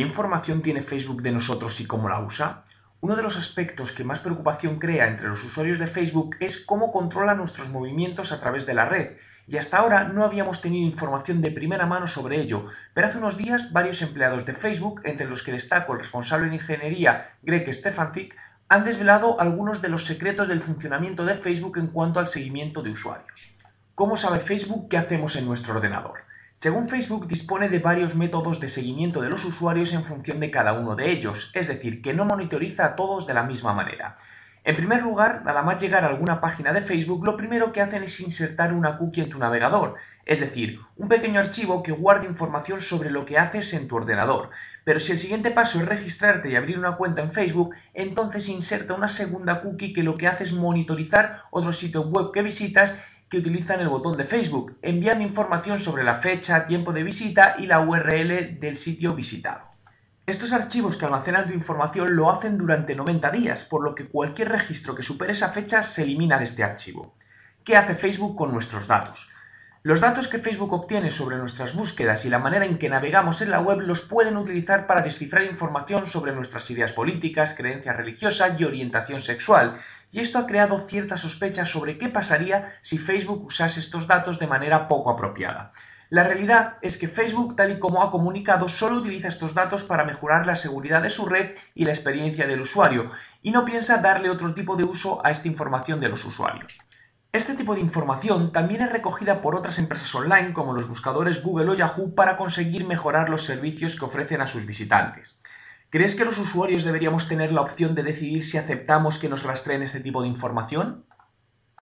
¿Qué información tiene Facebook de nosotros y cómo la usa? Uno de los aspectos que más preocupación crea entre los usuarios de Facebook es cómo controla nuestros movimientos a través de la red, y hasta ahora no habíamos tenido información de primera mano sobre ello, pero hace unos días varios empleados de Facebook, entre los que destaco el responsable de ingeniería Greg Stefancic, han desvelado algunos de los secretos del funcionamiento de Facebook en cuanto al seguimiento de usuarios. ¿Cómo sabe Facebook qué hacemos en nuestro ordenador? Según Facebook, dispone de varios métodos de seguimiento de los usuarios en función de cada uno de ellos, es decir, que no monitoriza a todos de la misma manera. En primer lugar, nada más llegar a alguna página de Facebook, lo primero que hacen es insertar una cookie en tu navegador, es decir, un pequeño archivo que guarde información sobre lo que haces en tu ordenador. Pero si el siguiente paso es registrarte y abrir una cuenta en Facebook, entonces inserta una segunda cookie que lo que hace es monitorizar otros sitios web que visitas que utilizan el botón de Facebook, enviando información sobre la fecha, tiempo de visita y la URL del sitio visitado. Estos archivos que almacenan tu información lo hacen durante 90 días, por lo que cualquier registro que supere esa fecha se elimina de este archivo. ¿Qué hace Facebook con nuestros datos? Los datos que Facebook obtiene sobre nuestras búsquedas y la manera en que navegamos en la web los pueden utilizar para descifrar información sobre nuestras ideas políticas, creencias religiosas y orientación sexual, y esto ha creado ciertas sospechas sobre qué pasaría si Facebook usase estos datos de manera poco apropiada. La realidad es que Facebook, tal y como ha comunicado, solo utiliza estos datos para mejorar la seguridad de su red y la experiencia del usuario, y no piensa darle otro tipo de uso a esta información de los usuarios. Este tipo de información también es recogida por otras empresas online como los buscadores Google o Yahoo para conseguir mejorar los servicios que ofrecen a sus visitantes. ¿Crees que los usuarios deberíamos tener la opción de decidir si aceptamos que nos rastreen este tipo de información?